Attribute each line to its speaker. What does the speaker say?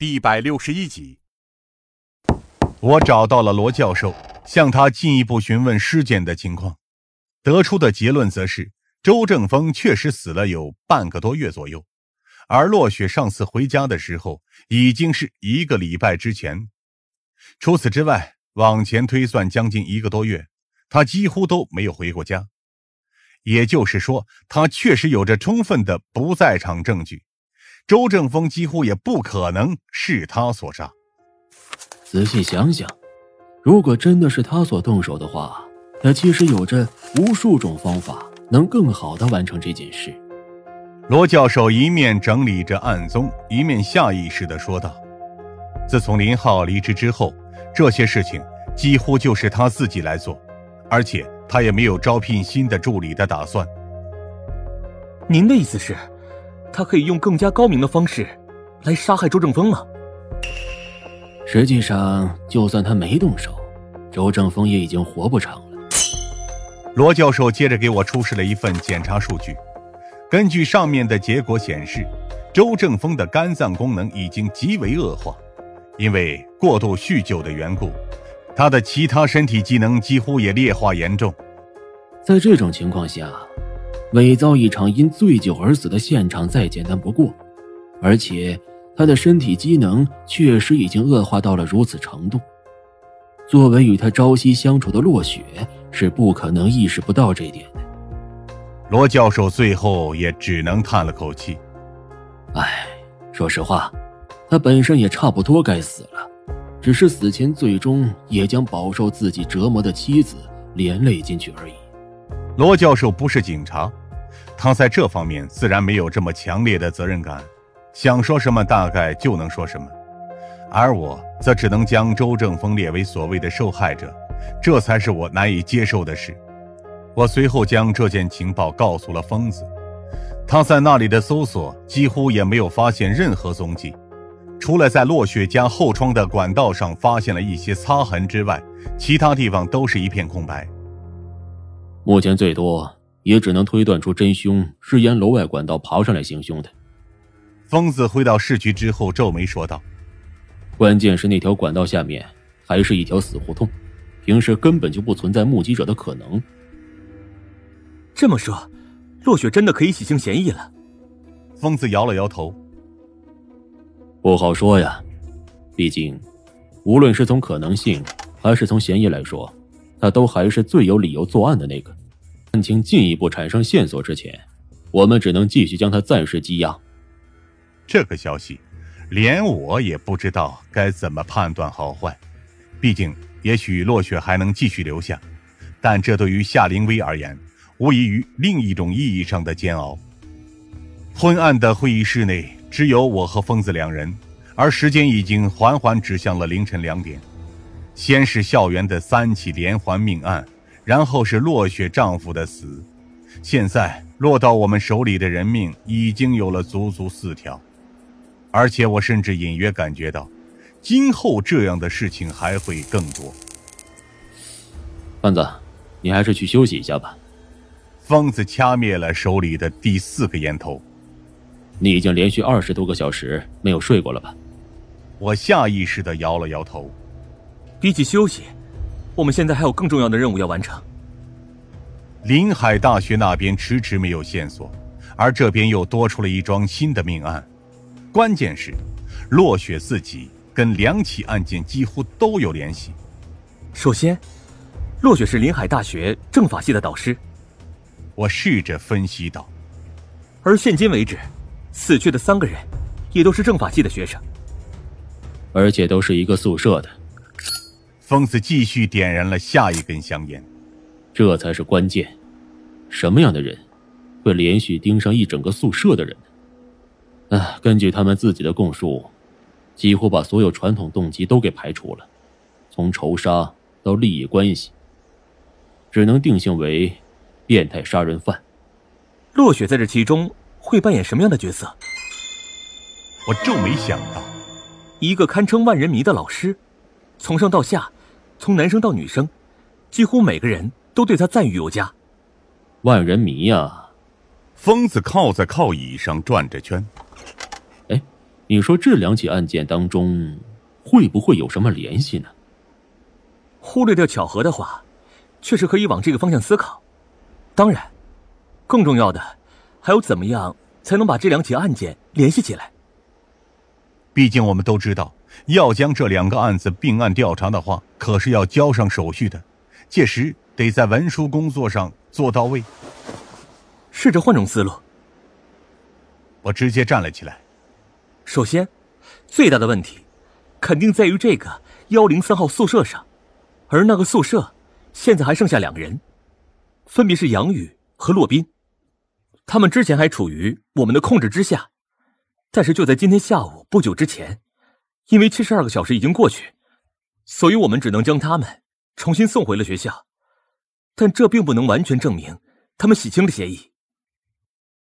Speaker 1: 第一百六十一集，
Speaker 2: 我找到了罗教授，向他进一步询问尸检的情况，得出的结论则是周正峰确实死了有半个多月左右，而落雪上次回家的时候已经是一个礼拜之前。除此之外，往前推算将近一个多月，他几乎都没有回过家。也就是说，他确实有着充分的不在场证据。周正峰几乎也不可能是他所杀。
Speaker 3: 仔细想想，如果真的是他所动手的话，他其实有着无数种方法能更好的完成这件事。
Speaker 2: 罗教授一面整理着案宗，一面下意识的说道：“自从林浩离职之后，这些事情几乎就是他自己来做，而且他也没有招聘新的助理的打算。”
Speaker 4: 您的意思是？他可以用更加高明的方式来杀害周正峰了？
Speaker 3: 实际上，就算他没动手，周正峰也已经活不长了。
Speaker 2: 罗教授接着给我出示了一份检查数据，根据上面的结果显示，周正峰的肝脏功能已经极为恶化，因为过度酗酒的缘故，他的其他身体机能几乎也劣化严重。
Speaker 3: 在这种情况下。伪造一场因醉酒而死的现场再简单不过，而且他的身体机能确实已经恶化到了如此程度。作为与他朝夕相处的落雪，是不可能意识不到这一点的。
Speaker 2: 罗教授最后也只能叹了口气：“
Speaker 3: 唉，说实话，他本身也差不多该死了，只是死前最终也将饱受自己折磨的妻子连累进去而已。”
Speaker 2: 罗教授不是警察。他在这方面自然没有这么强烈的责任感，想说什么大概就能说什么，而我则只能将周正峰列为所谓的受害者，这才是我难以接受的事。我随后将这件情报告诉了疯子，他在那里的搜索几乎也没有发现任何踪迹，除了在落雪家后窗的管道上发现了一些擦痕之外，其他地方都是一片空白。
Speaker 3: 目前最多。也只能推断出真凶是沿楼外管道爬上来行凶的。
Speaker 2: 疯子回到市局之后，皱眉说道：“
Speaker 3: 关键是那条管道下面还是一条死胡同，平时根本就不存在目击者的可能。”
Speaker 4: 这么说，落雪真的可以洗清嫌疑了？
Speaker 2: 疯子摇了摇头：“
Speaker 3: 不好说呀，毕竟，无论是从可能性还是从嫌疑来说，他都还是最有理由作案的那个。”案情进一步产生线索之前，我们只能继续将他暂时羁押。
Speaker 2: 这个消息，连我也不知道该怎么判断好坏。毕竟，也许落雪还能继续留下，但这对于夏灵薇而言，无异于另一种意义上的煎熬。昏暗的会议室内只有我和疯子两人，而时间已经缓缓指向了凌晨两点。先是校园的三起连环命案。然后是落雪丈夫的死，现在落到我们手里的人命已经有了足足四条，而且我甚至隐约感觉到，今后这样的事情还会更多。
Speaker 3: 范子，你还是去休息一下吧。
Speaker 2: 疯子掐灭了手里的第四个烟头。
Speaker 3: 你已经连续二十多个小时没有睡过了吧？
Speaker 2: 我下意识的摇了摇头。
Speaker 4: 比起休息。我们现在还有更重要的任务要完成。
Speaker 2: 临海大学那边迟迟没有线索，而这边又多出了一桩新的命案。关键是，落雪自己跟两起案件几乎都有联系。
Speaker 4: 首先，落雪是临海大学政法系的导师。
Speaker 2: 我试着分析道。
Speaker 4: 而现今为止，死去的三个人，也都是政法系的学生，
Speaker 3: 而且都是一个宿舍的。
Speaker 2: 疯子继续点燃了下一根香烟，
Speaker 3: 这才是关键。什么样的人会连续盯上一整个宿舍的人呢？啊，根据他们自己的供述，几乎把所有传统动机都给排除了，从仇杀到利益关系，只能定性为变态杀人犯。
Speaker 4: 落雪在这其中会扮演什么样的角色？
Speaker 2: 我皱眉想到，
Speaker 4: 一个堪称万人迷的老师，从上到下。从男生到女生，几乎每个人都对他赞誉有加。
Speaker 3: 万人迷呀！
Speaker 2: 疯子靠在靠椅上转着圈。
Speaker 3: 哎，你说这两起案件当中，会不会有什么联系呢？
Speaker 4: 忽略掉巧合的话，确实可以往这个方向思考。当然，更重要的还有怎么样才能把这两起案件联系起来。
Speaker 2: 毕竟我们都知道，要将这两个案子并案调查的话，可是要交上手续的，届时得在文书工作上做到位。
Speaker 4: 试着换种思路，
Speaker 2: 我直接站了起来。
Speaker 4: 首先，最大的问题，肯定在于这个幺零三号宿舍上，而那个宿舍现在还剩下两个人，分别是杨宇和洛宾，他们之前还处于我们的控制之下，但是就在今天下午不久之前，因为七十二个小时已经过去，所以我们只能将他们重新送回了学校，但这并不能完全证明他们洗清了嫌疑。